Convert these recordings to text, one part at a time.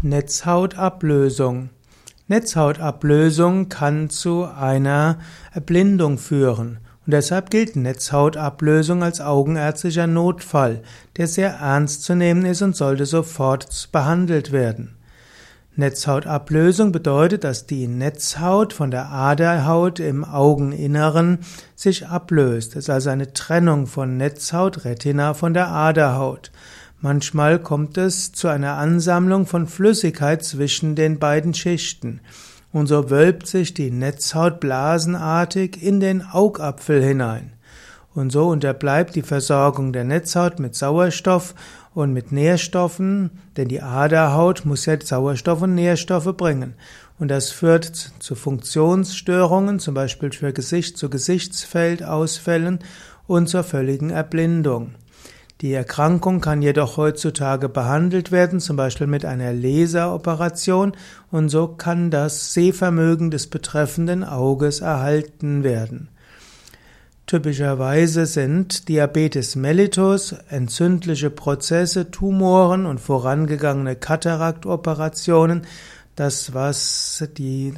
Netzhautablösung. Netzhautablösung kann zu einer Erblindung führen. Und deshalb gilt Netzhautablösung als augenärztlicher Notfall, der sehr ernst zu nehmen ist und sollte sofort behandelt werden. Netzhautablösung bedeutet, dass die Netzhaut von der Aderhaut im Augeninneren sich ablöst. Es ist also eine Trennung von Netzhaut, Retina von der Aderhaut. Manchmal kommt es zu einer Ansammlung von Flüssigkeit zwischen den beiden Schichten. Und so wölbt sich die Netzhaut blasenartig in den Augapfel hinein. Und so unterbleibt die Versorgung der Netzhaut mit Sauerstoff und mit Nährstoffen, denn die Aderhaut muss ja Sauerstoff und Nährstoffe bringen. Und das führt zu Funktionsstörungen, zum Beispiel für Gesicht zu Gesichtsfeldausfällen und zur völligen Erblindung. Die Erkrankung kann jedoch heutzutage behandelt werden, zum Beispiel mit einer Laseroperation, und so kann das Sehvermögen des betreffenden Auges erhalten werden. Typischerweise sind Diabetes mellitus, entzündliche Prozesse, Tumoren und vorangegangene Kataraktoperationen das, was die,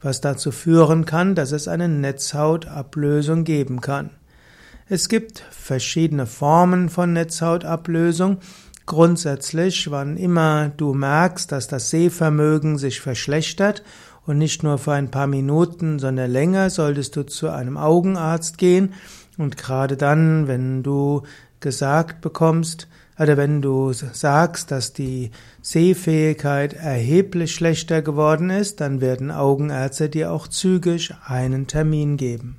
was dazu führen kann, dass es eine Netzhautablösung geben kann. Es gibt verschiedene Formen von Netzhautablösung. Grundsätzlich, wann immer du merkst, dass das Sehvermögen sich verschlechtert und nicht nur für ein paar Minuten, sondern länger, solltest du zu einem Augenarzt gehen und gerade dann, wenn du gesagt bekommst, oder wenn du sagst, dass die Sehfähigkeit erheblich schlechter geworden ist, dann werden Augenärzte dir auch zügig einen Termin geben.